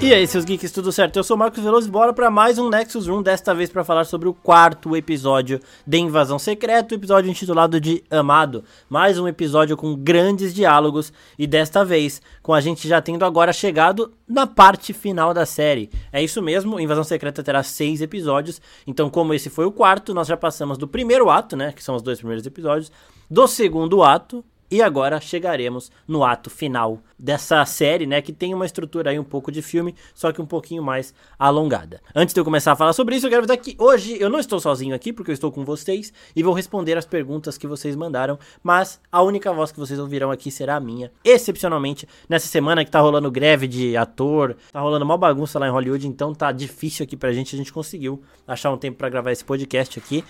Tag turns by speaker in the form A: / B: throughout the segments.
A: E aí, seus geeks, tudo certo? Eu sou o Marcos Veloso e bora para mais um Nexus Room, desta vez para falar sobre o quarto episódio de Invasão Secreta, o episódio intitulado de Amado. Mais um episódio com grandes diálogos e desta vez com a gente já tendo agora chegado na parte final da série. É isso mesmo, Invasão Secreta terá seis episódios, então como esse foi o quarto, nós já passamos do primeiro ato, né, que são os dois primeiros episódios, do segundo ato, e agora chegaremos no ato final dessa série, né, que tem uma estrutura aí um pouco de filme, só que um pouquinho mais alongada. Antes de eu começar a falar sobre isso, eu quero avisar que hoje eu não estou sozinho aqui, porque eu estou com vocês e vou responder as perguntas que vocês mandaram, mas a única voz que vocês ouvirão aqui será a minha. Excepcionalmente, nessa semana que tá rolando greve de ator, tá rolando uma bagunça lá em Hollywood, então tá difícil aqui pra gente, a gente conseguiu achar um tempo para gravar esse podcast aqui.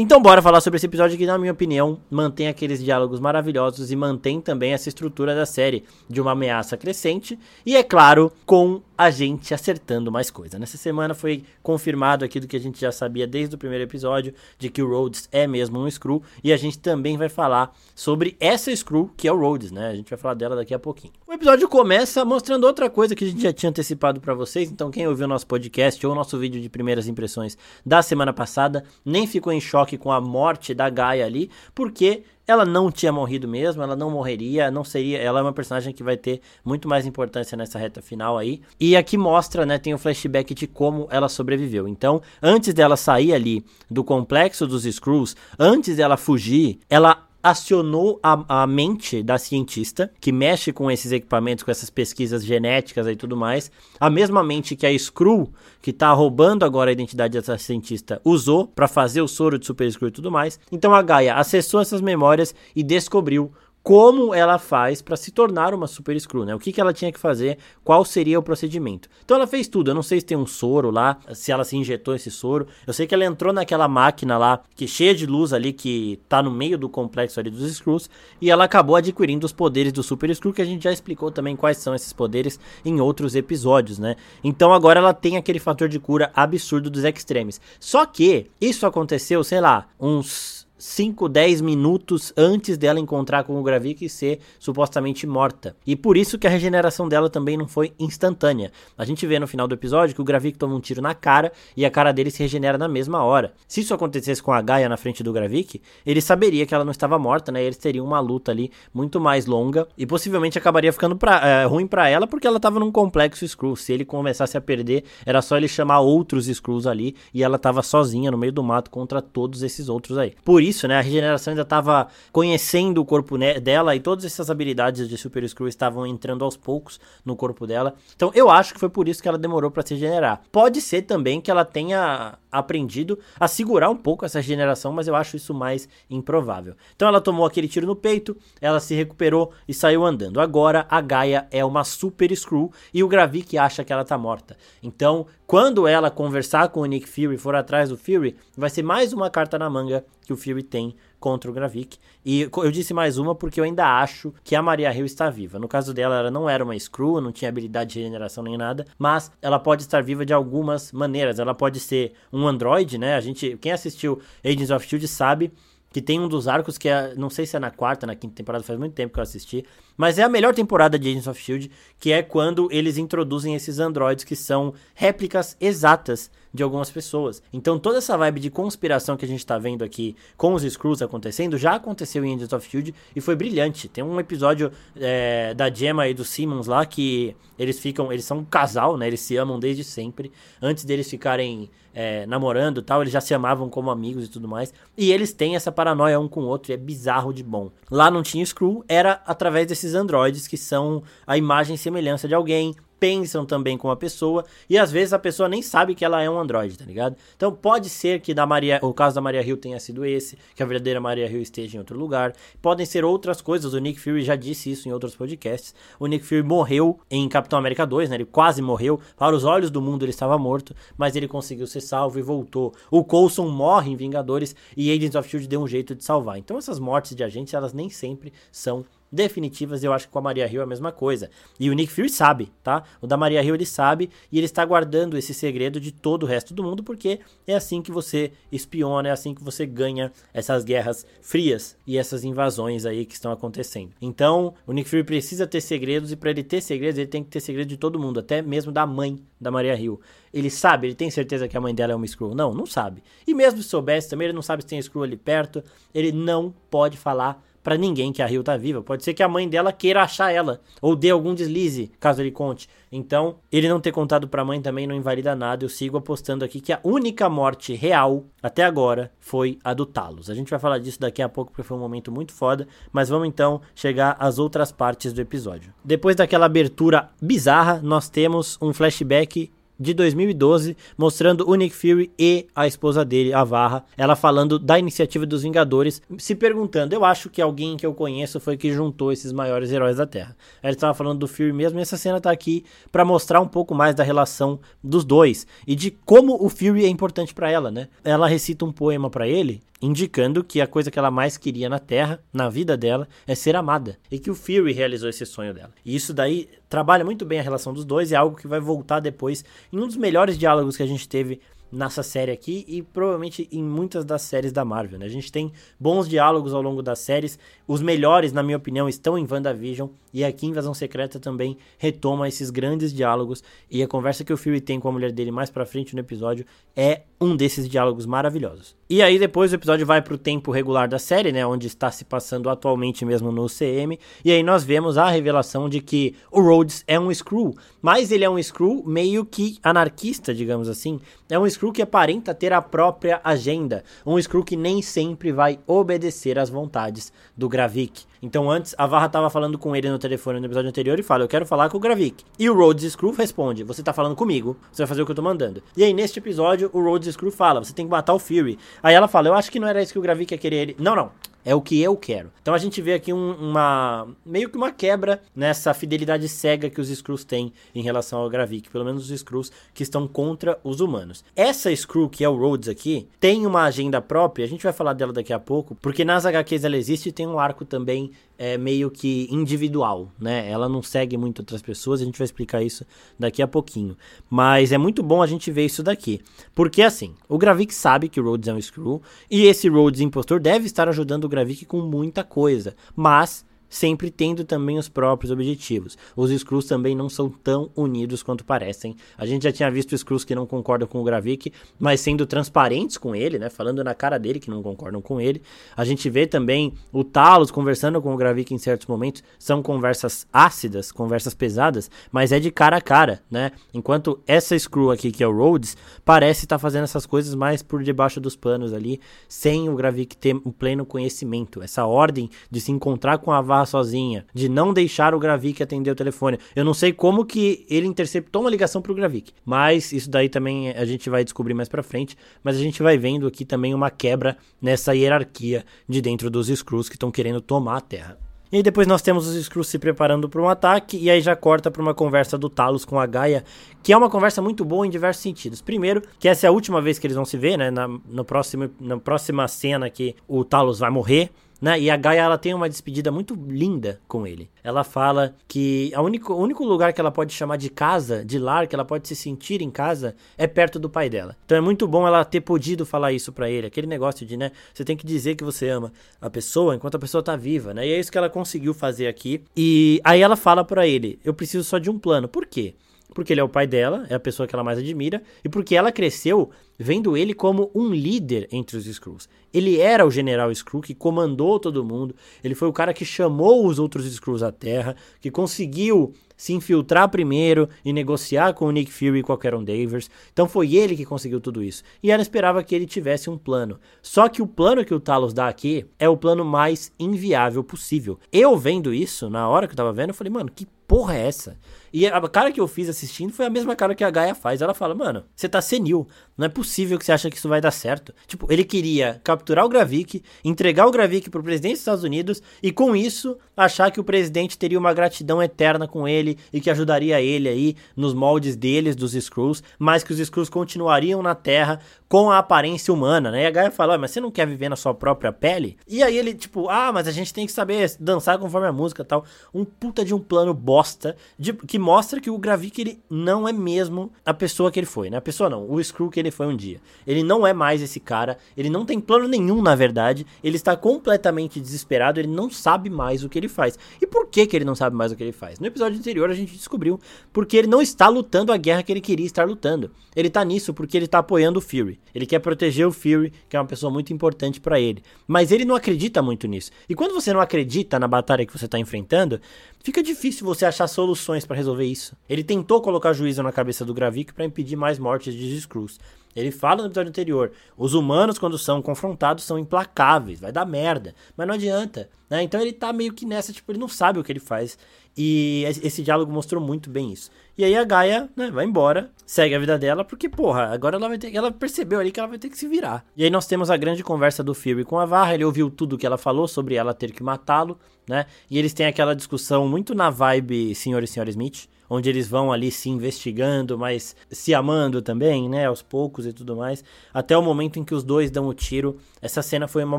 A: Então bora falar sobre esse episódio que, na minha opinião, mantém aqueles diálogos maravilhosos e mantém também essa estrutura da série de uma ameaça crescente e, é claro, com a gente acertando mais coisa. Nessa semana foi confirmado aqui do que a gente já sabia desde o primeiro episódio, de que o Rhodes é mesmo um Screw, e a gente também vai falar sobre essa Screw, que é o Rhodes, né? A gente vai falar dela daqui a pouquinho. O episódio começa mostrando outra coisa que a gente já tinha antecipado para vocês, então quem ouviu nosso podcast ou nosso vídeo de primeiras impressões da semana passada, nem ficou em choque com a morte da Gaia ali, porque ela não tinha morrido mesmo, ela não morreria, não seria, ela é uma personagem que vai ter muito mais importância nessa reta final aí. E aqui mostra, né, tem um flashback de como ela sobreviveu. Então, antes dela sair ali do complexo dos Screws, antes dela fugir, ela acionou a, a, mente da cientista que mexe com esses equipamentos, com essas pesquisas genéticas e tudo mais. A mesma mente que a Screw, que está roubando agora a identidade dessa cientista, usou para fazer o soro de Super Screw e tudo mais. Então a Gaia acessou essas memórias e descobriu como ela faz para se tornar uma Super Screw, né? O que, que ela tinha que fazer, qual seria o procedimento. Então ela fez tudo. Eu não sei se tem um soro lá, se ela se injetou esse soro. Eu sei que ela entrou naquela máquina lá, que cheia de luz ali, que tá no meio do complexo ali dos Screws, e ela acabou adquirindo os poderes do Super Screw, que a gente já explicou também quais são esses poderes em outros episódios, né? Então agora ela tem aquele fator de cura absurdo dos Extremes. Só que isso aconteceu, sei lá, uns 5, 10 minutos antes dela encontrar com o Gravik e ser supostamente morta. E por isso que a regeneração dela também não foi instantânea. A gente vê no final do episódio que o Gravik toma um tiro na cara e a cara dele se regenera na mesma hora. Se isso acontecesse com a Gaia na frente do Gravik, ele saberia que ela não estava morta, né? Eles teriam uma luta ali muito mais longa e possivelmente acabaria ficando pra, é, ruim para ela porque ela estava num complexo Screw. Se ele começasse a perder, era só ele chamar outros Screws ali e ela estava sozinha no meio do mato contra todos esses outros aí. Por isso, né? A regeneração ainda estava conhecendo o corpo dela e todas essas habilidades de Super Screw estavam entrando aos poucos no corpo dela. Então eu acho que foi por isso que ela demorou para se regenerar. Pode ser também que ela tenha aprendido a segurar um pouco essa regeneração, mas eu acho isso mais improvável. Então ela tomou aquele tiro no peito, ela se recuperou e saiu andando. Agora a Gaia é uma Super Screw e o Gravik acha que ela tá morta. Então, quando ela conversar com o Nick Fury for atrás do Fury, vai ser mais uma carta na manga que o Fury tem contra o Gravik. E eu disse mais uma porque eu ainda acho que a Maria Hill está viva. No caso dela, ela não era uma Screw, não tinha habilidade de regeneração nem nada, mas ela pode estar viva de algumas maneiras. Ela pode ser um android, né? A gente, quem assistiu Agents of Shield sabe que tem um dos arcos que é, não sei se é na quarta, na quinta temporada, faz muito tempo que eu assisti, mas é a melhor temporada de Agents of Shield, que é quando eles introduzem esses androides que são réplicas exatas de algumas pessoas. Então toda essa vibe de conspiração que a gente tá vendo aqui com os Screws acontecendo já aconteceu em Agents of Shield e foi brilhante. Tem um episódio é, da Gemma e do Simmons lá que eles ficam, eles são um casal, né? Eles se amam desde sempre. Antes deles ficarem é, namorando tal, eles já se amavam como amigos e tudo mais. E eles têm essa paranoia um com o outro e é bizarro de bom. Lá não tinha Screw, era através desses androides que são a imagem e semelhança de alguém, pensam também com a pessoa e às vezes a pessoa nem sabe que ela é um androide, tá ligado? Então pode ser que da Maria, o caso da Maria Hill tenha sido esse, que a verdadeira Maria Hill esteja em outro lugar. Podem ser outras coisas, o Nick Fury já disse isso em outros podcasts. O Nick Fury morreu em Capitão América 2, né? Ele quase morreu. Para os olhos do mundo ele estava morto, mas ele conseguiu ser salvo e voltou. O Coulson morre em Vingadores e Agents of Shield deu um jeito de salvar. Então essas mortes de agentes, elas nem sempre são definitivas. Eu acho que com a Maria Hill é a mesma coisa. E o Nick Fury sabe, tá? O da Maria Hill ele sabe e ele está guardando esse segredo de todo o resto do mundo porque é assim que você espiona, é assim que você ganha essas guerras frias e essas invasões aí que estão acontecendo. Então, o Nick Fury precisa ter segredos e para ele ter segredos, ele tem que ter segredo de todo mundo, até mesmo da mãe da Maria Hill. Ele sabe, ele tem certeza que a mãe dela é uma Skrull? Não, não sabe. E mesmo se soubesse também, ele não sabe se tem Skrull ali perto. Ele não pode falar para ninguém que a Rio tá viva. Pode ser que a mãe dela queira achar ela ou dê algum deslize, caso ele conte. Então, ele não ter contado para a mãe também não invalida nada. Eu sigo apostando aqui que a única morte real até agora foi a do Talos. A gente vai falar disso daqui a pouco porque foi um momento muito foda, mas vamos então chegar às outras partes do episódio. Depois daquela abertura bizarra, nós temos um flashback de 2012, mostrando o Nick Fury e a esposa dele, a Varra, ela falando da iniciativa dos Vingadores, se perguntando, eu acho que alguém que eu conheço foi que juntou esses maiores heróis da Terra. Ela estava falando do Fury mesmo, e essa cena tá aqui para mostrar um pouco mais da relação dos dois e de como o Fury é importante para ela, né? Ela recita um poema para ele indicando que a coisa que ela mais queria na Terra, na vida dela, é ser amada. E que o Fury realizou esse sonho dela. E isso daí trabalha muito bem a relação dos dois, é algo que vai voltar depois em um dos melhores diálogos que a gente teve nessa série aqui e provavelmente em muitas das séries da Marvel. Né? A gente tem bons diálogos ao longo das séries, os melhores, na minha opinião, estão em WandaVision e aqui em Invasão Secreta também retoma esses grandes diálogos e a conversa que o Fury tem com a mulher dele mais pra frente no episódio é um desses diálogos maravilhosos. E aí depois o episódio vai pro tempo regular da série, né, onde está se passando atualmente mesmo no CM, e aí nós vemos a revelação de que o Rhodes é um Skrull, mas ele é um Skrull meio que anarquista, digamos assim. É um Skrull que aparenta ter a própria agenda, um Skrull que nem sempre vai obedecer às vontades do Gravik. Então antes, a Varra tava falando com ele no telefone no episódio anterior e fala, eu quero falar com o Gravik. E o Rhodes Screw responde, você tá falando comigo, você vai fazer o que eu tô mandando. E aí neste episódio, o Rhodes Screw fala, você tem que matar o Fury. Aí ela fala, eu acho que não era isso que o Gravik ia querer ele. Não, não. É o que eu quero. Então a gente vê aqui um, uma. meio que uma quebra nessa fidelidade cega que os Skrulls têm em relação ao Gravik. Pelo menos os Skrulls que estão contra os humanos. Essa Skrull, que é o Rhodes aqui, tem uma agenda própria. A gente vai falar dela daqui a pouco. Porque nas HQs ela existe e tem um arco também é, meio que individual, né? Ela não segue muito outras pessoas, a gente vai explicar isso daqui a pouquinho. Mas é muito bom a gente ver isso daqui. Porque assim, o Gravik sabe que o Rhodes é um Skrull, e esse Rhodes impostor deve estar ajudando o Gravik com muita coisa. Mas sempre tendo também os próprios objetivos. Os Skrulls também não são tão unidos quanto parecem. A gente já tinha visto Skrulls que não concordam com o Gravik, mas sendo transparentes com ele, né, falando na cara dele que não concordam com ele. A gente vê também o Talos conversando com o Gravik em certos momentos, são conversas ácidas, conversas pesadas, mas é de cara a cara, né? Enquanto essa Skrull aqui, que é o Rhodes, parece estar tá fazendo essas coisas mais por debaixo dos panos ali, sem o Gravik ter um pleno conhecimento. Essa ordem de se encontrar com a sozinha, de não deixar o Gravik atender o telefone. Eu não sei como que ele interceptou uma ligação pro Gravik, mas isso daí também a gente vai descobrir mais para frente, mas a gente vai vendo aqui também uma quebra nessa hierarquia de dentro dos Skrulls que estão querendo tomar a Terra. E depois nós temos os Skrulls se preparando para um ataque, e aí já corta para uma conversa do Talos com a Gaia, que é uma conversa muito boa em diversos sentidos. Primeiro, que essa é a última vez que eles vão se ver, né? Na, no próximo, na próxima cena que o Talos vai morrer. Né? E a Gaia ela tem uma despedida muito linda com ele. Ela fala que a único, o único lugar que ela pode chamar de casa, de lar, que ela pode se sentir em casa, é perto do pai dela. Então é muito bom ela ter podido falar isso para ele. Aquele negócio de, né, você tem que dizer que você ama a pessoa enquanto a pessoa tá viva, né? E é isso que ela conseguiu fazer aqui. E aí ela fala para ele: "Eu preciso só de um plano". Por quê? porque ele é o pai dela, é a pessoa que ela mais admira, e porque ela cresceu vendo ele como um líder entre os Skrulls. Ele era o general Skrull que comandou todo mundo, ele foi o cara que chamou os outros Skrulls à Terra, que conseguiu se infiltrar primeiro e negociar com o Nick Fury e a Karen Danvers. Então foi ele que conseguiu tudo isso. E ela esperava que ele tivesse um plano. Só que o plano que o Talos dá aqui é o plano mais inviável possível. Eu vendo isso, na hora que eu tava vendo, eu falei, mano, que porra é essa? E a cara que eu fiz assistindo foi a mesma cara que a Gaia faz. Ela fala, mano, você tá senil. Não é possível possível que você acha que isso vai dar certo? Tipo, ele queria capturar o Gravik, entregar o Gravik pro presidente dos Estados Unidos e com isso achar que o presidente teria uma gratidão eterna com ele e que ajudaria ele aí nos moldes deles, dos Skrulls, mas que os Skrulls continuariam na Terra com a aparência humana, né? E a Gaia fala, mas você não quer viver na sua própria pele? E aí ele, tipo, ah, mas a gente tem que saber dançar conforme a música tal. Um puta de um plano bosta de, que mostra que o Gravik, ele não é mesmo a pessoa que ele foi, né? A pessoa não, o Skrull que ele foi um dia. Ele não é mais esse cara, ele não tem plano nenhum, na verdade. Ele está completamente desesperado, ele não sabe mais o que ele faz. E por que que ele não sabe mais o que ele faz? No episódio anterior a gente descobriu porque ele não está lutando a guerra que ele queria estar lutando. Ele tá nisso porque ele tá apoiando o Fury. Ele quer proteger o Fury, que é uma pessoa muito importante para ele. Mas ele não acredita muito nisso. E quando você não acredita na batalha que você está enfrentando, fica difícil você achar soluções para resolver isso. Ele tentou colocar juízo na cabeça do Gravik para impedir mais mortes de Skrulls. Ele fala no episódio anterior: os humanos, quando são confrontados, são implacáveis, vai dar merda. Mas não adianta. Né? Então ele tá meio que nessa, tipo, ele não sabe o que ele faz. E esse diálogo mostrou muito bem isso. E aí a Gaia, né, vai embora, segue a vida dela, porque, porra, agora ela vai ter. Ela percebeu ali que ela vai ter que se virar. E aí nós temos a grande conversa do Fury com a Varra. Ele ouviu tudo que ela falou sobre ela ter que matá-lo, né? E eles têm aquela discussão muito na vibe Senhor e Senhora Smith onde eles vão ali se investigando, mas se amando também, né, aos poucos e tudo mais, até o momento em que os dois dão o tiro. Essa cena foi uma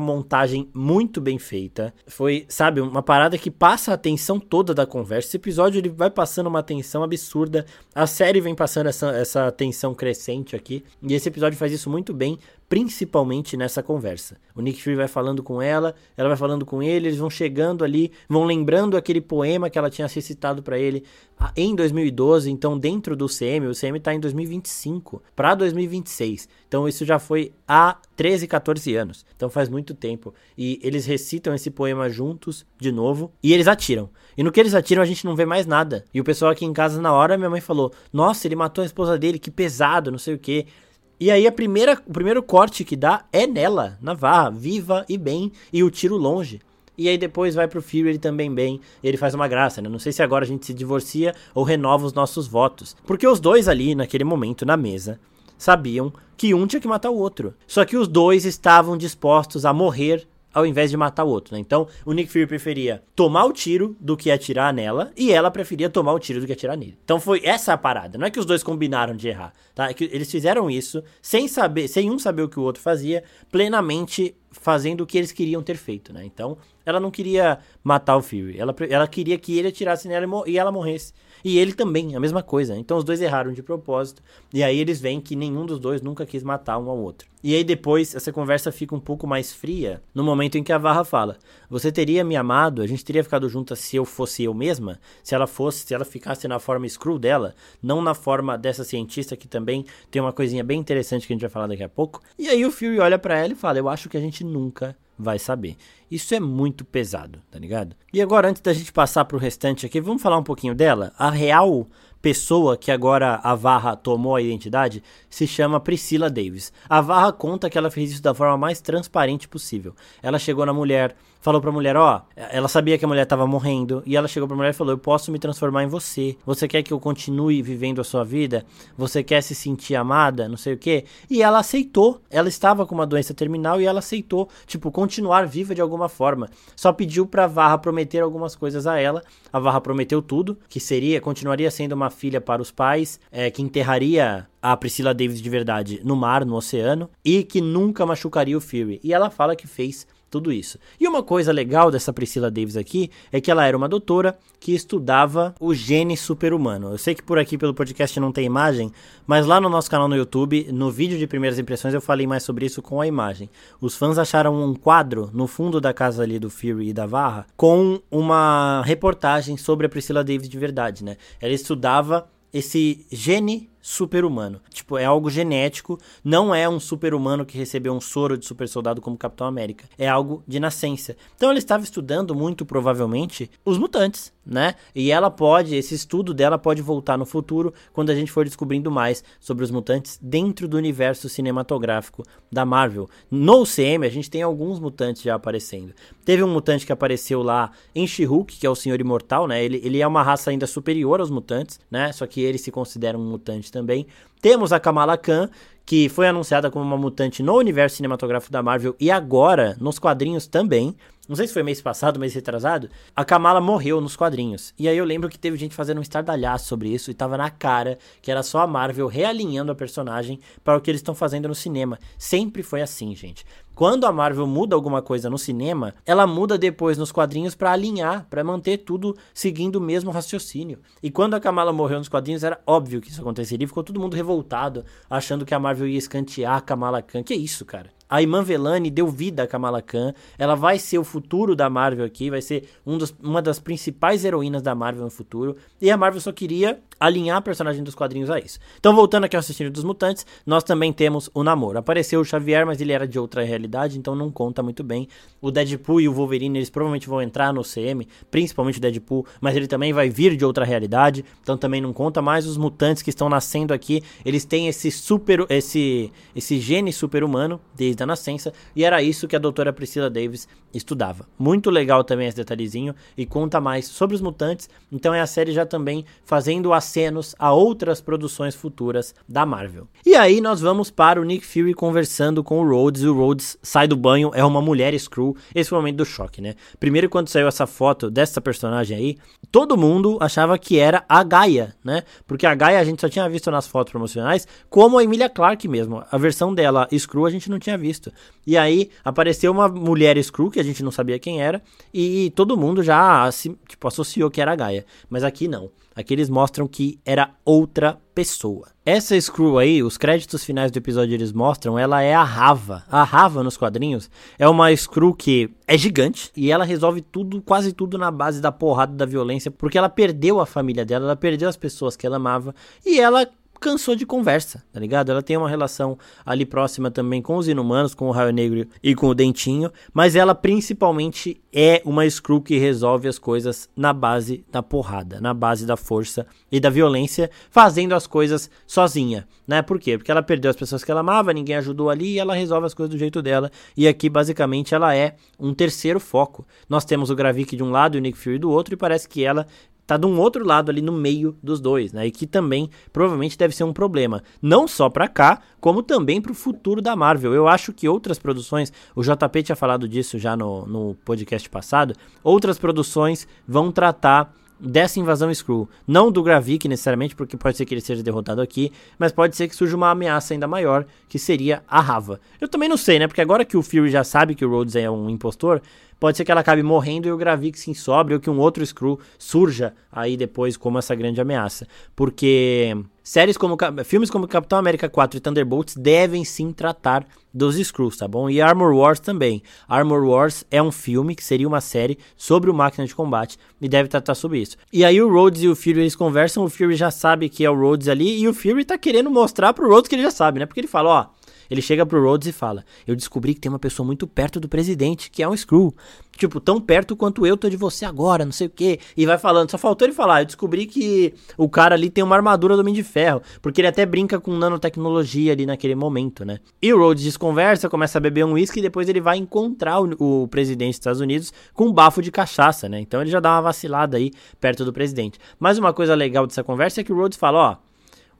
A: montagem muito bem feita. Foi, sabe, uma parada que passa a atenção toda da conversa. Esse episódio ele vai passando uma atenção absurda. A série vem passando essa, essa atenção crescente aqui. E esse episódio faz isso muito bem, principalmente nessa conversa. O Nick Fury vai falando com ela, ela vai falando com ele, eles vão chegando ali, vão lembrando aquele poema que ela tinha recitado para ele em 2012, então dentro do CM, o CM tá em 2025 para 2026. Então isso já foi há 13, 14 anos. Então faz muito tempo. E eles recitam esse poema juntos de novo e eles atiram. E no que eles atiram a gente não vê mais nada. E o pessoal aqui em casa na hora, minha mãe falou: "Nossa, ele matou a esposa dele, que pesado, não sei o quê". E aí a primeira, o primeiro corte que dá é nela, na Varra, viva e bem, e o tiro longe. E aí depois vai pro Fury também bem, ele faz uma graça, né? Não sei se agora a gente se divorcia ou renova os nossos votos. Porque os dois ali, naquele momento, na mesa, sabiam que um tinha que matar o outro. Só que os dois estavam dispostos a morrer ao invés de matar o outro, né? Então, o Nick Fury preferia tomar o tiro do que atirar nela, e ela preferia tomar o tiro do que atirar nele. Então foi essa a parada. Não é que os dois combinaram de errar, tá? É que eles fizeram isso sem saber, sem um saber o que o outro fazia, plenamente fazendo o que eles queriam ter feito, né? Então, ela não queria matar o Fury, ela, ela queria que ele atirasse nela e, e ela morresse. E ele também, a mesma coisa. Então os dois erraram de propósito. E aí eles veem que nenhum dos dois nunca quis matar um ao outro. E aí depois essa conversa fica um pouco mais fria no momento em que a Varra fala: "Você teria me amado? A gente teria ficado juntas se eu fosse eu mesma? Se ela fosse, se ela ficasse na forma screw dela, não na forma dessa cientista que também tem uma coisinha bem interessante que a gente vai falar daqui a pouco". E aí o Fury olha para ela e fala: "Eu acho que a gente nunca vai saber. Isso é muito pesado, tá ligado? E agora, antes da gente passar pro restante aqui, vamos falar um pouquinho dela? A real pessoa que agora a Varra tomou a identidade se chama Priscila Davis. A Varra conta que ela fez isso da forma mais transparente possível. Ela chegou na mulher, falou pra mulher, ó, ela sabia que a mulher tava morrendo, e ela chegou pra mulher e falou: Eu posso me transformar em você. Você quer que eu continue vivendo a sua vida? Você quer se sentir amada? Não sei o quê. E ela aceitou. Ela estava com uma doença terminal e ela aceitou, tipo, continuar viva de alguma forma. Só pediu pra Varra prometer algumas coisas a ela. A Varra prometeu tudo, que seria, continuaria sendo uma filha para os pais, é, que enterraria a Priscila Davis de verdade no mar, no oceano, e que nunca machucaria o Fury. E ela fala que fez tudo isso. E uma coisa legal dessa Priscila Davis aqui é que ela era uma doutora que estudava o gene super-humano. Eu sei que por aqui pelo podcast não tem imagem, mas lá no nosso canal no YouTube, no vídeo de primeiras impressões, eu falei mais sobre isso com a imagem. Os fãs acharam um quadro no fundo da casa ali do Fury e da Varra com uma reportagem sobre a Priscila Davis de verdade, né? Ela estudava esse gene super-humano. Tipo, é algo genético, não é um super-humano que recebeu um soro de super soldado como Capitão América. É algo de nascença. Então ele estava estudando muito provavelmente os mutantes, né? E ela pode, esse estudo dela pode voltar no futuro quando a gente for descobrindo mais sobre os mutantes dentro do universo cinematográfico da Marvel. No CM a gente tem alguns mutantes já aparecendo. Teve um mutante que apareceu lá em She-Hulk, que é o Senhor Imortal, né? Ele, ele é uma raça ainda superior aos mutantes, né? Só que ele se considera um mutante também. Temos a Kamala Khan, que foi anunciada como uma mutante no universo cinematográfico da Marvel e agora nos quadrinhos também não sei se foi mês passado, mês retrasado, a Kamala morreu nos quadrinhos. E aí eu lembro que teve gente fazendo um estardalhaço sobre isso e tava na cara que era só a Marvel realinhando a personagem para o que eles estão fazendo no cinema. Sempre foi assim, gente. Quando a Marvel muda alguma coisa no cinema, ela muda depois nos quadrinhos para alinhar, para manter tudo seguindo o mesmo raciocínio. E quando a Kamala morreu nos quadrinhos, era óbvio que isso aconteceria. Ficou todo mundo revoltado, achando que a Marvel ia escantear a Kamala Khan. Que isso, cara? A Iman Velani deu vida a Kamala Khan. Ela vai ser o futuro da Marvel aqui, vai ser um dos, uma das principais heroínas da Marvel no futuro. E a Marvel só queria alinhar a personagem dos quadrinhos a isso. Então, voltando aqui ao Assassino dos Mutantes, nós também temos o namoro. Apareceu o Xavier, mas ele era de outra realidade, então não conta muito bem. O Deadpool e o Wolverine, eles provavelmente vão entrar no CM, principalmente o Deadpool, mas ele também vai vir de outra realidade, então também não conta mais. Os mutantes que estão nascendo aqui, eles têm esse super, esse, esse gene super-humano desde a nascença, e era isso que a doutora Priscila Davis estudava. Muito legal também esse detalhezinho, e conta mais sobre os mutantes, então é a série já também fazendo acenos a outras produções futuras da Marvel. E aí nós vamos para o Nick Fury conversando com o Rhodes, e o Rhodes sai do banho, é uma mulher Screw, esse foi o momento do choque, né? Primeiro quando saiu essa foto dessa personagem aí, todo mundo achava que era a Gaia, né? Porque a Gaia a gente só tinha visto nas fotos promocionais, como a Emilia Clarke mesmo, a versão dela Screw a gente não tinha visto. E aí apareceu uma mulher Screw que a gente não sabia quem era, e todo mundo já tipo, associou que era a Gaia, mas aqui não. Aqui eles mostram que era outra pessoa. Essa Screw aí, os créditos finais do episódio eles mostram, ela é a Rava. A Rava nos quadrinhos é uma Screw que é gigante e ela resolve tudo, quase tudo na base da porrada da violência, porque ela perdeu a família dela, ela perdeu as pessoas que ela amava e ela cansou de conversa, tá ligado? Ela tem uma relação ali próxima também com os inumanos, com o Raio Negro e com o Dentinho, mas ela principalmente é uma Skrull que resolve as coisas na base da porrada, na base da força e da violência, fazendo as coisas sozinha, né? Por quê? Porque ela perdeu as pessoas que ela amava, ninguém ajudou ali e ela resolve as coisas do jeito dela. E aqui basicamente ela é um terceiro foco. Nós temos o Gravik de um lado e o Nick Fury do outro e parece que ela tá de um outro lado ali no meio dos dois, né? E que também provavelmente deve ser um problema, não só para cá, como também para o futuro da Marvel. Eu acho que outras produções, o JP tinha falado disso já no, no podcast passado, outras produções vão tratar dessa invasão Skrull. Não do Gravik necessariamente, porque pode ser que ele seja derrotado aqui, mas pode ser que surja uma ameaça ainda maior, que seria a Rava. Eu também não sei, né? Porque agora que o Fury já sabe que o Rhodes é um impostor, pode ser que ela acabe morrendo e o Gravik se sobre ou que um outro Skrull surja aí depois como essa grande ameaça. Porque séries como filmes como Capitão América 4 e Thunderbolts devem sim tratar dos Skrulls, tá bom? E Armor Wars também. Armor Wars é um filme que seria uma série sobre o máquina de combate e deve tratar sobre isso. E aí o Rhodes e o Fury eles conversam, o Fury já sabe que é o Rhodes ali e o Fury tá querendo mostrar pro Rhodes que ele já sabe, né? Porque ele fala, ó, ele chega pro Rhodes e fala: Eu descobri que tem uma pessoa muito perto do presidente, que é um Screw. Tipo, tão perto quanto eu tô de você agora, não sei o quê. E vai falando. Só faltou ele falar: Eu descobri que o cara ali tem uma armadura do Homem de Ferro. Porque ele até brinca com nanotecnologia ali naquele momento, né? E o Rhodes desconversa, começa a beber um uísque e depois ele vai encontrar o, o presidente dos Estados Unidos com um bafo de cachaça, né? Então ele já dá uma vacilada aí perto do presidente. Mas uma coisa legal dessa conversa é que o Rhodes fala: Ó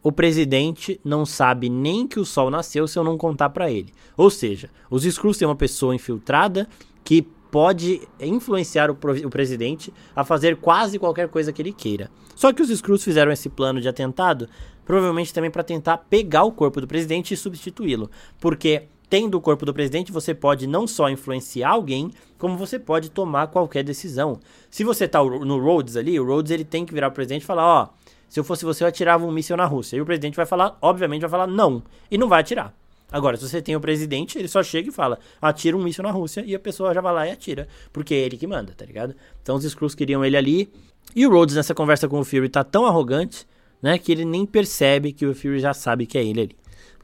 A: o presidente não sabe nem que o sol nasceu se eu não contar para ele. Ou seja, os Skrulls têm uma pessoa infiltrada que pode influenciar o, o, presidente a fazer quase qualquer coisa que ele queira. Só que os Skrulls fizeram esse plano de atentado provavelmente também para tentar pegar o corpo do presidente e substituí-lo, porque tendo o corpo do presidente, você pode não só influenciar alguém, como você pode tomar qualquer decisão. Se você tá no Rhodes ali, o Rhodes ele tem que virar o presidente e falar, ó, oh, se eu fosse você, eu atirava um míssil na Rússia. E o presidente vai falar, obviamente, vai falar não. E não vai atirar. Agora, se você tem o presidente, ele só chega e fala, atira um míssil na Rússia, e a pessoa já vai lá e atira. Porque é ele que manda, tá ligado? Então os Skrulls queriam ele ali. E o Rhodes, nessa conversa com o Fury, tá tão arrogante, né, que ele nem percebe que o Fury já sabe que é ele ali.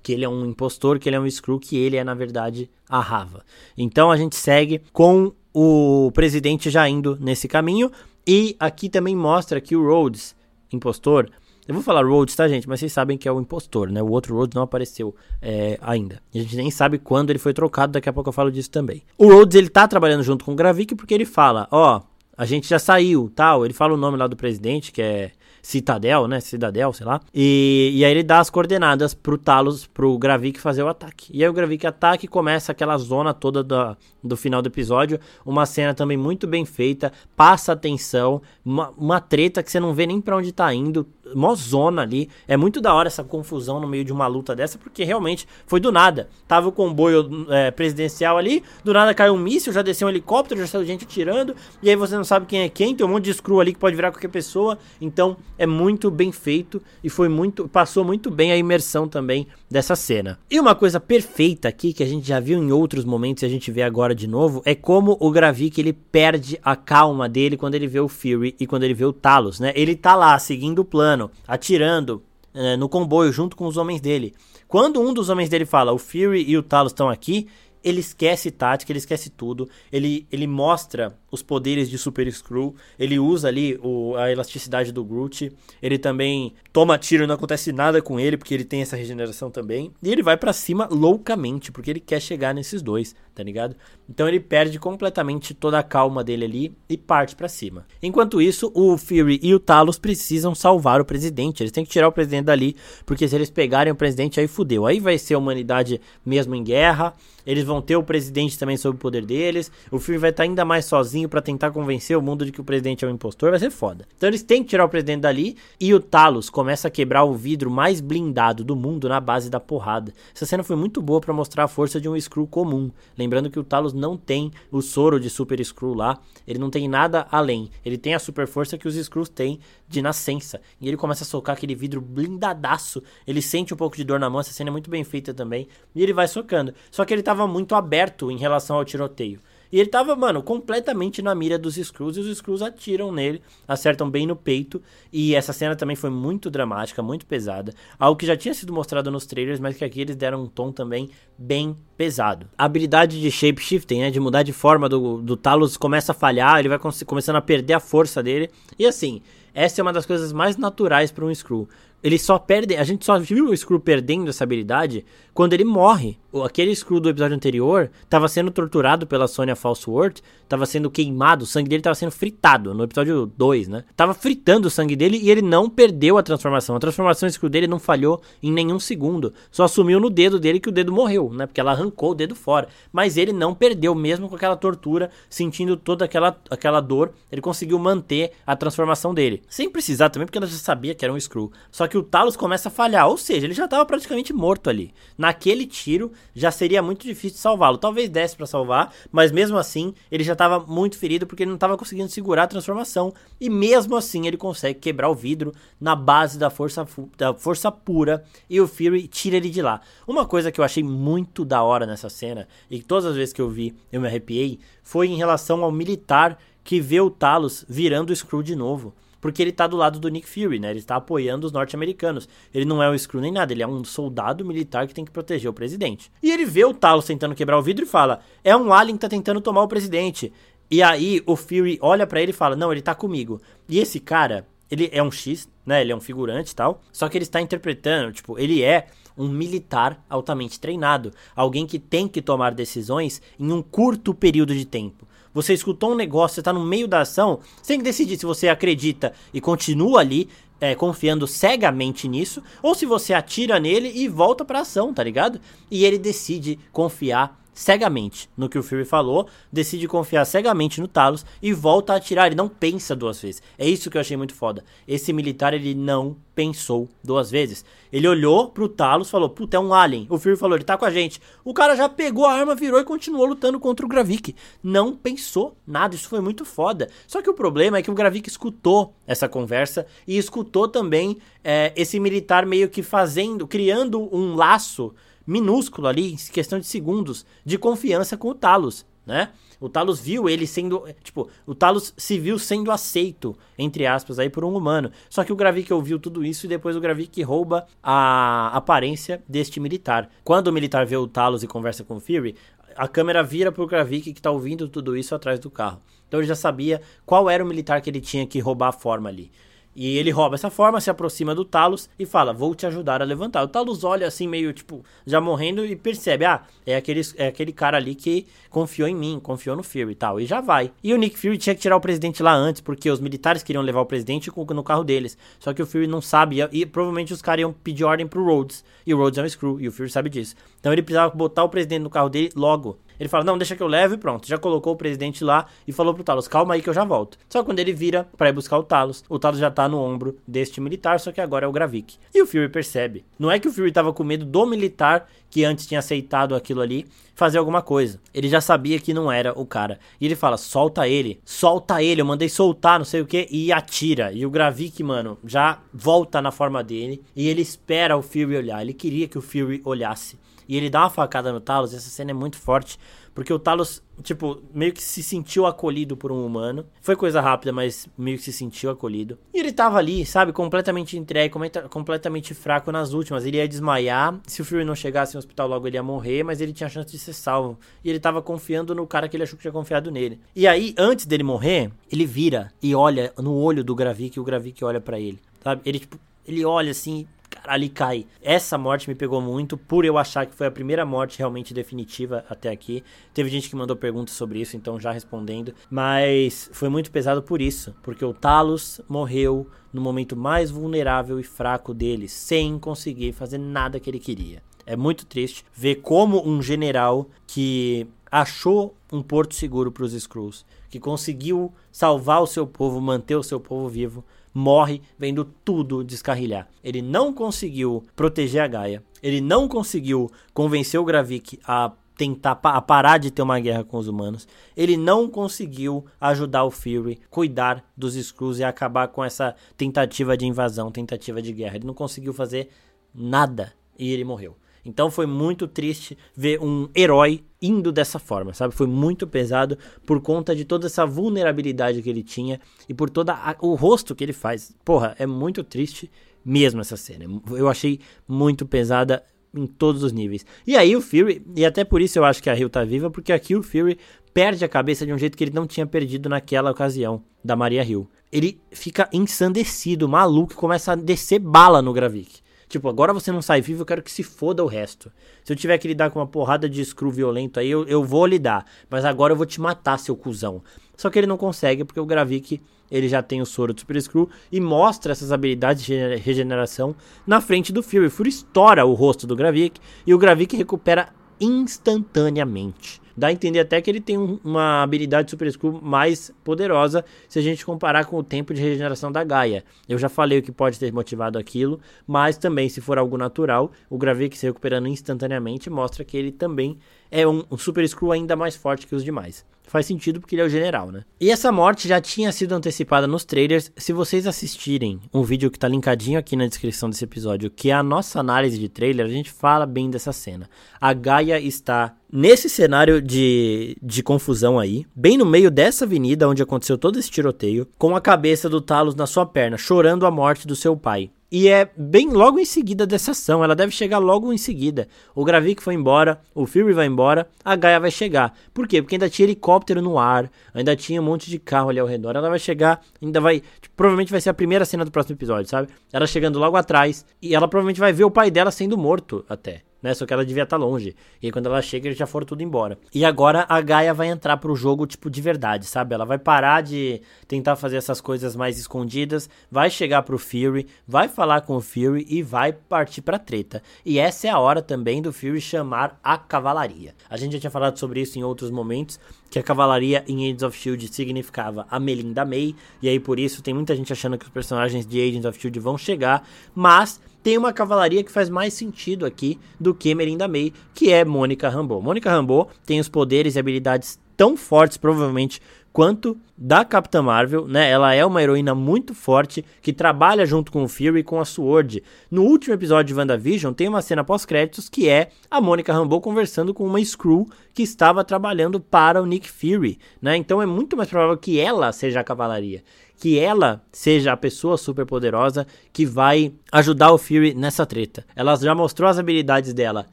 A: Que ele é um impostor, que ele é um Skrull, que ele é, na verdade, a Rava. Então a gente segue com o presidente já indo nesse caminho. E aqui também mostra que o Rhodes impostor. Eu vou falar Rhodes, tá, gente? Mas vocês sabem que é o impostor, né? O outro Rhodes não apareceu é, ainda. A gente nem sabe quando ele foi trocado, daqui a pouco eu falo disso também. O Rhodes, ele tá trabalhando junto com o Gravik porque ele fala, ó, a gente já saiu, tal. Ele fala o nome lá do presidente, que é Citadel, né? Cidadel, sei lá. E, e aí ele dá as coordenadas pro Talos, pro Gravik fazer o ataque. E aí o Gravik ataca e começa aquela zona toda da, do final do episódio. Uma cena também muito bem feita, passa atenção, uma, uma treta que você não vê nem para onde tá indo, mó zona ali. É muito da hora essa confusão no meio de uma luta dessa, porque realmente foi do nada. Tava o comboio é, presidencial ali, do nada caiu um míssil, já desceu um helicóptero, já saiu gente atirando, e aí você não sabe quem é quem, tem um monte de screw ali que pode virar qualquer pessoa. Então é muito bem feito e foi muito. passou muito bem a imersão também dessa cena. E uma coisa perfeita aqui, que a gente já viu em outros momentos e a gente vê agora de novo, é como o Gravik ele perde a calma dele quando ele vê o Fury e quando ele vê o Talos, né? Ele tá lá seguindo o plano, atirando é, no comboio junto com os homens dele. Quando um dos homens dele fala, o Fury e o Talos estão aqui, ele esquece tática, ele esquece tudo. Ele, ele mostra os poderes de Super Screw. Ele usa ali o, a elasticidade do Groot. Ele também toma tiro e não acontece nada com ele, porque ele tem essa regeneração também. E ele vai para cima loucamente, porque ele quer chegar nesses dois, tá ligado? Então ele perde completamente toda a calma dele ali e parte para cima. Enquanto isso, o Fury e o Talos precisam salvar o presidente. Eles têm que tirar o presidente dali, porque se eles pegarem o presidente, aí fudeu. Aí vai ser a humanidade mesmo em guerra. Eles vão ter o presidente também sob o poder deles. O filme vai estar ainda mais sozinho para tentar convencer o mundo de que o presidente é um impostor. Vai ser foda. Então eles têm que tirar o presidente dali. E o Talos começa a quebrar o vidro mais blindado do mundo na base da porrada. Essa cena foi muito boa para mostrar a força de um Skrull comum. Lembrando que o Talos não tem o soro de Super Skrull lá. Ele não tem nada além. Ele tem a super força que os Skrulls têm de nascença. E ele começa a socar aquele vidro blindadaço. Ele sente um pouco de dor na mão. Essa cena é muito bem feita também. E ele vai socando. Só que ele estava muito aberto em relação ao tiroteio. E ele tava, mano, completamente na mira dos Skrulls e os Skrulls atiram nele, acertam bem no peito. E essa cena também foi muito dramática, muito pesada. Algo que já tinha sido mostrado nos trailers, mas que aqui eles deram um tom também bem pesado. A habilidade de shapeshifting, né, de mudar de forma do, do Talos começa a falhar, ele vai começando a perder a força dele. E assim, essa é uma das coisas mais naturais para um Skrull. Ele só perde. A gente só viu o Skrull perdendo essa habilidade quando ele morre. Aquele Skrull do episódio anterior estava sendo torturado pela Sonya Falseworth, estava sendo queimado, o sangue dele estava sendo fritado. No episódio 2, né? Tava fritando o sangue dele e ele não perdeu a transformação. A transformação Skrull dele não falhou em nenhum segundo. Só assumiu no dedo dele que o dedo morreu, né? Porque ela arrancou o dedo fora. Mas ele não perdeu, mesmo com aquela tortura, sentindo toda aquela, aquela dor. Ele conseguiu manter a transformação dele. Sem precisar também, porque ela já sabia que era um Skrull. Só que o Talos começa a falhar, ou seja, ele já estava praticamente morto ali. Naquele tiro, já seria muito difícil salvá-lo. Talvez desse para salvar, mas mesmo assim, ele já estava muito ferido porque ele não estava conseguindo segurar a transformação. E mesmo assim, ele consegue quebrar o vidro na base da força, da força pura e o Fury tira ele de lá. Uma coisa que eu achei muito da hora nessa cena, e que todas as vezes que eu vi eu me arrepiei, foi em relação ao militar que vê o Talos virando o Screw de novo porque ele tá do lado do Nick Fury, né? Ele está apoiando os norte-americanos. Ele não é um Screw nem nada, ele é um soldado militar que tem que proteger o presidente. E ele vê o Talos tentando quebrar o vidro e fala: "É um alien que tá tentando tomar o presidente". E aí o Fury olha para ele e fala: "Não, ele tá comigo". E esse cara, ele é um X, né? Ele é um figurante e tal. Só que ele está interpretando, tipo, ele é um militar altamente treinado, alguém que tem que tomar decisões em um curto período de tempo. Você escutou um negócio, você está no meio da ação, você tem que decidir se você acredita e continua ali é, confiando cegamente nisso, ou se você atira nele e volta pra ação, tá ligado? E ele decide confiar cegamente no que o Fury falou, decide confiar cegamente no Talos e volta a atirar. Ele não pensa duas vezes. É isso que eu achei muito foda. Esse militar, ele não pensou duas vezes. Ele olhou pro Talos falou: Puta, é um alien. O Fury falou: Ele tá com a gente. O cara já pegou a arma, virou e continuou lutando contra o Gravik. Não pensou nada. Isso foi muito foda. Só que o problema é que o Gravik escutou essa conversa e escutou também é, esse militar meio que fazendo, criando um laço minúsculo ali, em questão de segundos, de confiança com o Talos, né? O Talos viu ele sendo, tipo, o Talos se viu sendo aceito, entre aspas, aí por um humano. Só que o Gravik ouviu tudo isso e depois o Gravik rouba a aparência deste militar. Quando o militar vê o Talos e conversa com o Fury, a câmera vira pro Gravik que tá ouvindo tudo isso atrás do carro. Então ele já sabia qual era o militar que ele tinha que roubar a forma ali. E ele rouba essa forma, se aproxima do Talos e fala: Vou te ajudar a levantar. O Talos olha assim, meio tipo, já morrendo, e percebe: Ah, é aquele, é aquele cara ali que confiou em mim, confiou no Fury e tal. E já vai. E o Nick Fury tinha que tirar o presidente lá antes, porque os militares queriam levar o presidente no carro deles. Só que o Fury não sabe, e provavelmente os caras iam pedir ordem pro Rhodes. E o Rhodes é um screw, e o Fury sabe disso. Então ele precisava botar o presidente no carro dele logo. Ele fala, não, deixa que eu levo e pronto. Já colocou o presidente lá e falou pro Talos, calma aí que eu já volto. Só quando ele vira para ir buscar o Talos, o Talos já tá no ombro deste militar, só que agora é o Gravik. E o Fury percebe. Não é que o Fury tava com medo do militar que antes tinha aceitado aquilo ali, fazer alguma coisa. Ele já sabia que não era o cara. E ele fala: solta ele, solta ele. Eu mandei soltar, não sei o que, e atira. E o Gravik, mano, já volta na forma dele. E ele espera o Fury olhar. Ele queria que o Fury olhasse e ele dá uma facada no Talos, essa cena é muito forte, porque o Talos, tipo, meio que se sentiu acolhido por um humano. Foi coisa rápida, mas meio que se sentiu acolhido. E ele tava ali, sabe, completamente entregue, completamente fraco nas últimas. Ele ia desmaiar, se o Fury não chegasse no hospital logo ele ia morrer, mas ele tinha chance de ser salvo. E ele tava confiando no cara que ele achou que tinha confiado nele. E aí, antes dele morrer, ele vira e olha no olho do Gravik e o Gravik olha para ele. Sabe? Ele, tipo, ele olha assim, ali cai. Essa morte me pegou muito por eu achar que foi a primeira morte realmente definitiva até aqui. Teve gente que mandou perguntas sobre isso, então já respondendo. Mas foi muito pesado por isso, porque o Talos morreu no momento mais vulnerável e fraco dele, sem conseguir fazer nada que ele queria. É muito triste ver como um general que achou um porto seguro para os Skrulls, que conseguiu salvar o seu povo, manter o seu povo vivo, morre vendo tudo descarrilhar. Ele não conseguiu proteger a Gaia. Ele não conseguiu convencer o Gravik a tentar a parar de ter uma guerra com os humanos. Ele não conseguiu ajudar o Fury, cuidar dos Skrulls e acabar com essa tentativa de invasão, tentativa de guerra. Ele não conseguiu fazer nada e ele morreu. Então foi muito triste ver um herói indo dessa forma, sabe? Foi muito pesado por conta de toda essa vulnerabilidade que ele tinha e por todo o rosto que ele faz. Porra, é muito triste mesmo essa cena. Eu achei muito pesada em todos os níveis. E aí o Fury, e até por isso eu acho que a Rio tá viva, porque aqui o Fury perde a cabeça de um jeito que ele não tinha perdido naquela ocasião da Maria Hill. Ele fica ensandecido, maluco, começa a descer bala no Gravik. Tipo, agora você não sai vivo, eu quero que se foda o resto. Se eu tiver que lidar com uma porrada de screw violento aí, eu, eu vou lidar. Mas agora eu vou te matar, seu cuzão. Só que ele não consegue, porque o Gravik, ele já tem o soro do Super Screw e mostra essas habilidades de regeneração na frente do Fury. O Fury estoura o rosto do Gravik e o Gravik recupera instantaneamente. Dá a entender até que ele tem uma habilidade Super Screw mais poderosa se a gente comparar com o tempo de regeneração da Gaia. Eu já falei o que pode ter motivado aquilo, mas também, se for algo natural, o Gravik se recuperando instantaneamente mostra que ele também é um, um Super Screw ainda mais forte que os demais. Faz sentido porque ele é o general, né? E essa morte já tinha sido antecipada nos trailers. Se vocês assistirem um vídeo que tá linkadinho aqui na descrição desse episódio, que é a nossa análise de trailer, a gente fala bem dessa cena. A Gaia está nesse cenário de, de confusão aí, bem no meio dessa avenida onde aconteceu todo esse tiroteio, com a cabeça do Talos na sua perna, chorando a morte do seu pai. E é bem logo em seguida dessa ação, ela deve chegar logo em seguida. O Gravik foi embora, o Fury vai embora, a Gaia vai chegar. Por quê? Porque ainda tinha helicóptero no ar, ainda tinha um monte de carro ali ao redor. Ela vai chegar, ainda vai. Tipo, provavelmente vai ser a primeira cena do próximo episódio, sabe? Ela chegando logo atrás, e ela provavelmente vai ver o pai dela sendo morto até né? Só que ela devia estar tá longe. E aí, quando ela chega, eles já foram tudo embora. E agora a Gaia vai entrar pro jogo, tipo, de verdade, sabe? Ela vai parar de tentar fazer essas coisas mais escondidas, vai chegar pro Fury, vai falar com o Fury e vai partir pra treta. E essa é a hora também do Fury chamar a cavalaria. A gente já tinha falado sobre isso em outros momentos, que a cavalaria em Agents of Shield significava a Melinda May, e aí por isso tem muita gente achando que os personagens de Agents of Shield vão chegar, mas tem uma cavalaria que faz mais sentido aqui do que Melinda May, que é Mônica Rambeau. Mônica Rambeau tem os poderes e habilidades tão fortes, provavelmente, quanto da Capitã Marvel, né? Ela é uma heroína muito forte que trabalha junto com o Fury e com a Sword. No último episódio de WandaVision tem uma cena pós-créditos que é a Mônica Rambeau conversando com uma Screw que estava trabalhando para o Nick Fury, né? Então é muito mais provável que ela seja a cavalaria que ela seja a pessoa super poderosa que vai ajudar o Fury nessa treta. Ela já mostrou as habilidades dela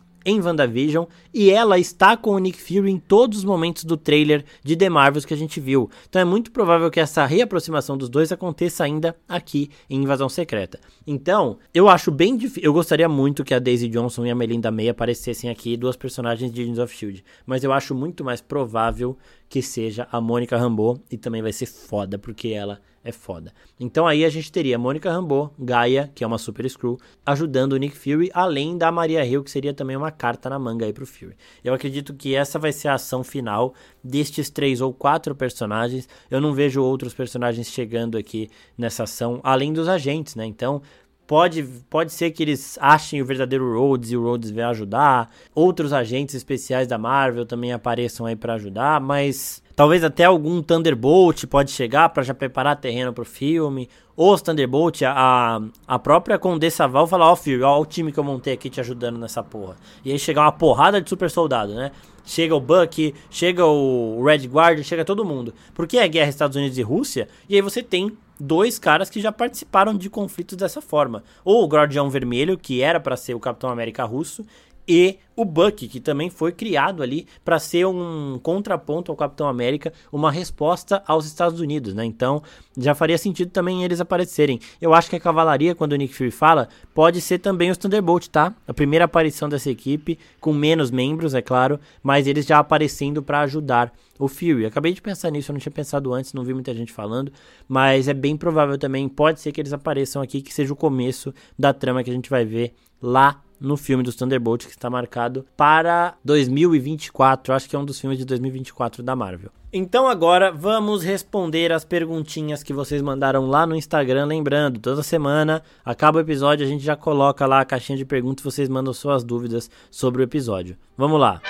A: em WandaVision e ela está com o Nick Fury em todos os momentos do trailer de The Marvels que a gente viu. Então é muito provável que essa reaproximação dos dois aconteça ainda aqui em Invasão Secreta. Então, eu acho bem difícil. Eu gostaria muito que a Daisy Johnson e a Melinda May aparecessem aqui, duas personagens de Agents of Shield. Mas eu acho muito mais provável que seja a Mônica Rambeau e também vai ser foda, porque ela é foda. Então aí a gente teria Mônica Rambeau, Gaia, que é uma super screw, ajudando o Nick Fury, além da Maria Hill, que seria também uma carta na manga aí pro Fury. Eu acredito que essa vai ser a ação final destes três ou quatro personagens. Eu não vejo outros personagens chegando aqui nessa ação, além dos agentes, né? Então, Pode, pode ser que eles achem o verdadeiro Rhodes e o Rhodes venha ajudar. Outros agentes especiais da Marvel também apareçam aí para ajudar, mas talvez até algum Thunderbolt pode chegar para já preparar terreno pro filme. Ou os Thunderbolt, a, a própria Condessa Val falar, ó, oh, filho, ó o time que eu montei aqui te ajudando nessa porra. E aí chegar uma porrada de super soldado, né? Chega o Bucky, chega o Red Guard, chega todo mundo. Porque é guerra Estados Unidos e Rússia, e aí você tem dois caras que já participaram de conflitos dessa forma. Ou o Guardião Vermelho, que era para ser o Capitão América russo, e o Bucky, que também foi criado ali para ser um contraponto ao Capitão América, uma resposta aos Estados Unidos, né? Então, já faria sentido também eles aparecerem. Eu acho que a cavalaria, quando o Nick Fury fala, pode ser também os Thunderbolt, tá? A primeira aparição dessa equipe, com menos membros, é claro, mas eles já aparecendo para ajudar o Fury. Acabei de pensar nisso, eu não tinha pensado antes, não vi muita gente falando, mas é bem provável também, pode ser que eles apareçam aqui, que seja o começo da trama que a gente vai ver lá no filme dos Thunderbolts, que está marcado para 2024. Acho que é um dos filmes de 2024 da Marvel. Então agora vamos responder as perguntinhas que vocês mandaram lá no Instagram. Lembrando, toda semana, acaba o episódio, a gente já coloca lá a caixinha de perguntas, vocês mandam suas dúvidas sobre o episódio. Vamos lá.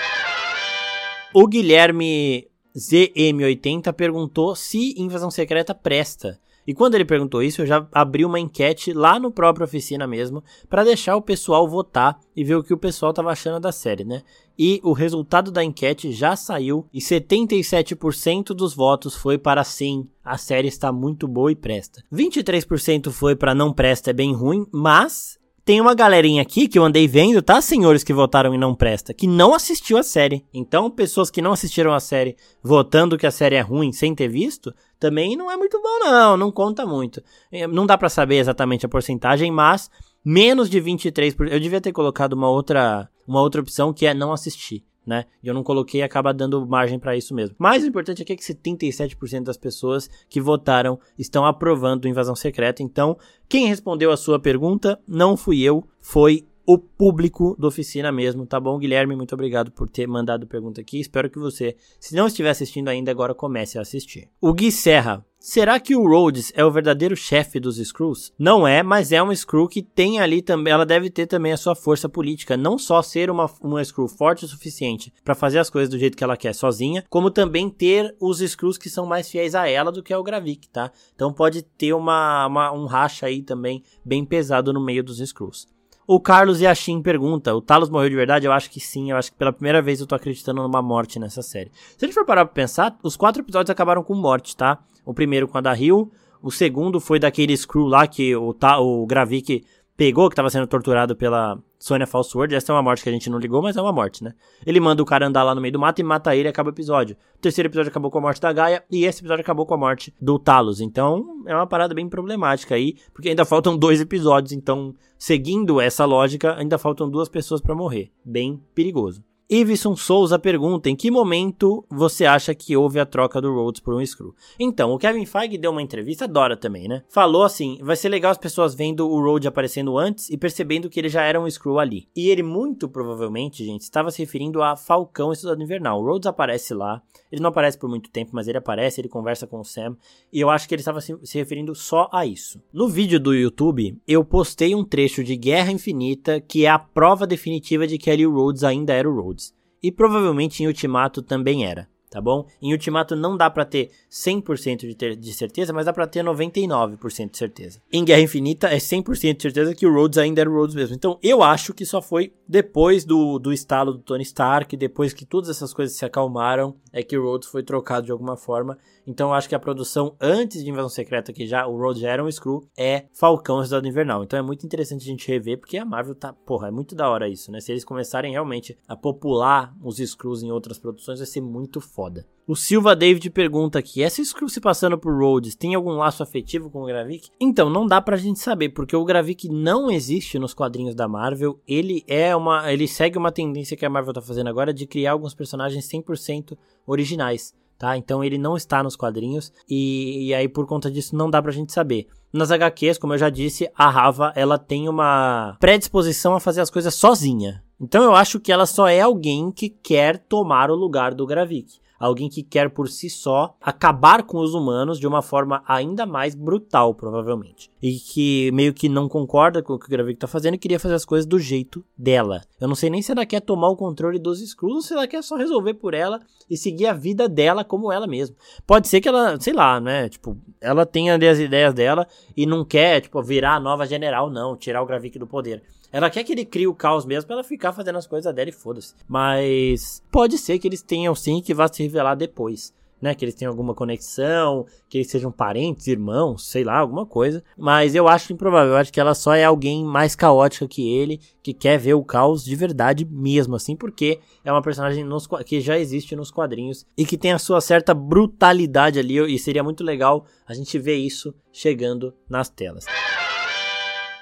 A: O Guilherme ZM80 perguntou se Invasão Secreta presta. E quando ele perguntou isso, eu já abri uma enquete lá no próprio oficina mesmo, para deixar o pessoal votar e ver o que o pessoal estava achando da série, né? E o resultado da enquete já saiu e 77% dos votos foi para sim, a série está muito boa e presta. 23% foi para não presta, é bem ruim, mas tem uma galerinha aqui que eu andei vendo, tá, senhores que votaram e não presta, que não assistiu a série. Então, pessoas que não assistiram a série votando que a série é ruim sem ter visto, também não é muito bom não, não conta muito. É, não dá para saber exatamente a porcentagem, mas menos de 23%. Eu devia ter colocado uma outra, uma outra opção que é não assistir né? E eu não coloquei acaba dando margem para isso mesmo. Mas o importante aqui é que 77% das pessoas que votaram estão aprovando invasão secreta. Então, quem respondeu a sua pergunta não fui eu, foi o público da oficina mesmo, tá bom, Guilherme? Muito obrigado por ter mandado pergunta aqui. Espero que você, se não estiver assistindo ainda, agora comece a assistir. O Gui Serra. Será que o Rhodes é o verdadeiro chefe dos Screws? Não é, mas é uma Screw que tem ali também, ela deve ter também a sua força política, não só ser uma, uma Screw forte o suficiente para fazer as coisas do jeito que ela quer sozinha, como também ter os Screws que são mais fiéis a ela do que ao Gravik, tá? Então pode ter uma, uma um racha aí também bem pesado no meio dos Screws. O Carlos Yashin pergunta: o Talos morreu de verdade? Eu acho que sim. Eu acho que pela primeira vez eu tô acreditando numa morte nessa série. Se a gente for parar pra pensar, os quatro episódios acabaram com morte, tá? O primeiro com a da Hill, o segundo foi daquele Screw lá que o, o Gravik pegou, que tava sendo torturado pela Sonya Falsword. Essa é uma morte que a gente não ligou, mas é uma morte, né? Ele manda o cara andar lá no meio do mato e mata ele e acaba o episódio. O terceiro episódio acabou com a morte da Gaia e esse episódio acabou com a morte do Talos. Então, é uma parada bem problemática aí, porque ainda faltam dois episódios. Então, seguindo essa lógica, ainda faltam duas pessoas para morrer. Bem perigoso. Iveson Souza pergunta: em que momento você acha que houve a troca do Rhodes por um Screw? Então, o Kevin Feige deu uma entrevista, adora também, né? Falou assim: vai ser legal as pessoas vendo o Rhodes aparecendo antes e percebendo que ele já era um Screw ali. E ele, muito provavelmente, gente, estava se referindo a Falcão Estudado Invernal. O Rhodes aparece lá, ele não aparece por muito tempo, mas ele aparece, ele conversa com o Sam, e eu acho que ele estava se, se referindo só a isso. No vídeo do YouTube, eu postei um trecho de Guerra Infinita que é a prova definitiva de que ali o Rhodes ainda era o Rhodes e provavelmente em Ultimato também era. Tá bom? Em Ultimato não dá para ter 100% de, ter, de certeza, mas dá para ter 99% de certeza. Em Guerra Infinita é 100% de certeza que o Rhodes ainda era o Rhodes mesmo. Então eu acho que só foi depois do, do estalo do Tony Stark, depois que todas essas coisas se acalmaram, é que o Rhodes foi trocado de alguma forma. Então eu acho que a produção antes de Invasão Secreta, que já o Rhodes já era um Screw, é Falcão Cidade Invernal. Então é muito interessante a gente rever, porque a Marvel tá, porra, é muito da hora isso, né? Se eles começarem realmente a popular os Screws em outras produções, vai ser muito foda. O Silva David pergunta aqui: essa Screw se passando por Rhodes tem algum laço afetivo com o Gravik? Então, não dá pra gente saber, porque o Gravik não existe nos quadrinhos da Marvel. Ele é uma. Ele segue uma tendência que a Marvel tá fazendo agora de criar alguns personagens 100% originais. Tá? Então ele não está nos quadrinhos e, e aí por conta disso não dá pra gente saber. Nas HQs, como eu já disse, a Rava ela tem uma predisposição a fazer as coisas sozinha. Então eu acho que ela só é alguém que quer tomar o lugar do Gravik alguém que quer por si só acabar com os humanos de uma forma ainda mais brutal, provavelmente. E que meio que não concorda com o que o Gravik tá fazendo e queria fazer as coisas do jeito dela. Eu não sei nem se ela quer tomar o controle dos Skrulls ou se ela quer só resolver por ela e seguir a vida dela como ela mesma. Pode ser que ela, sei lá, né, tipo, ela tenha ali as ideias dela e não quer, tipo, virar a nova general, não, tirar o Gravik do poder. Ela quer que ele crie o caos mesmo pra ela ficar fazendo as coisas dela e foda-se. Mas pode ser que eles tenham sim que vá se revelar depois. Né, que eles tenham alguma conexão, que eles sejam parentes, irmãos, sei lá, alguma coisa. Mas eu acho improvável, eu acho que ela só é alguém mais caótica que ele, que quer ver o caos de verdade mesmo, assim, porque é uma personagem nos, que já existe nos quadrinhos e que tem a sua certa brutalidade ali, e seria muito legal a gente ver isso chegando nas telas.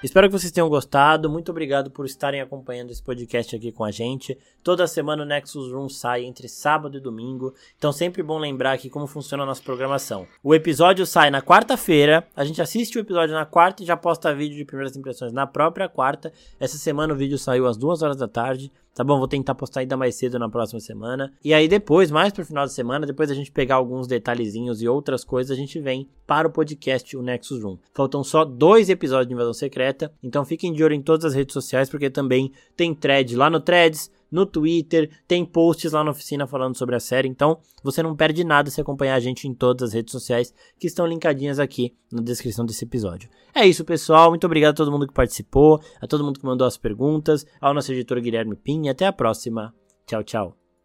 A: Espero que vocês tenham gostado. Muito obrigado por estarem acompanhando esse podcast aqui com a gente. Toda semana o Nexus Room sai entre sábado e domingo. Então sempre bom lembrar aqui como funciona a nossa programação. O episódio sai na quarta-feira. A gente assiste o episódio na quarta e já posta vídeo de primeiras impressões na própria quarta. Essa semana o vídeo saiu às duas horas da tarde. Tá bom, vou tentar postar ainda mais cedo na próxima semana. E aí depois, mais pro final da semana, depois a gente pegar alguns detalhezinhos e outras coisas, a gente vem para o podcast o Nexus Room. Faltam só dois episódios de Invasão Secreta, então fiquem de olho em todas as redes sociais, porque também tem thread lá no Threads, no Twitter, tem posts lá na oficina falando sobre a série, então você não perde nada se acompanhar a gente em todas as redes sociais que estão linkadinhas aqui na descrição desse episódio. É isso, pessoal. Muito obrigado a todo mundo que participou, a todo mundo que mandou as perguntas, ao nosso editor Guilherme Pin e até a próxima. Tchau, tchau.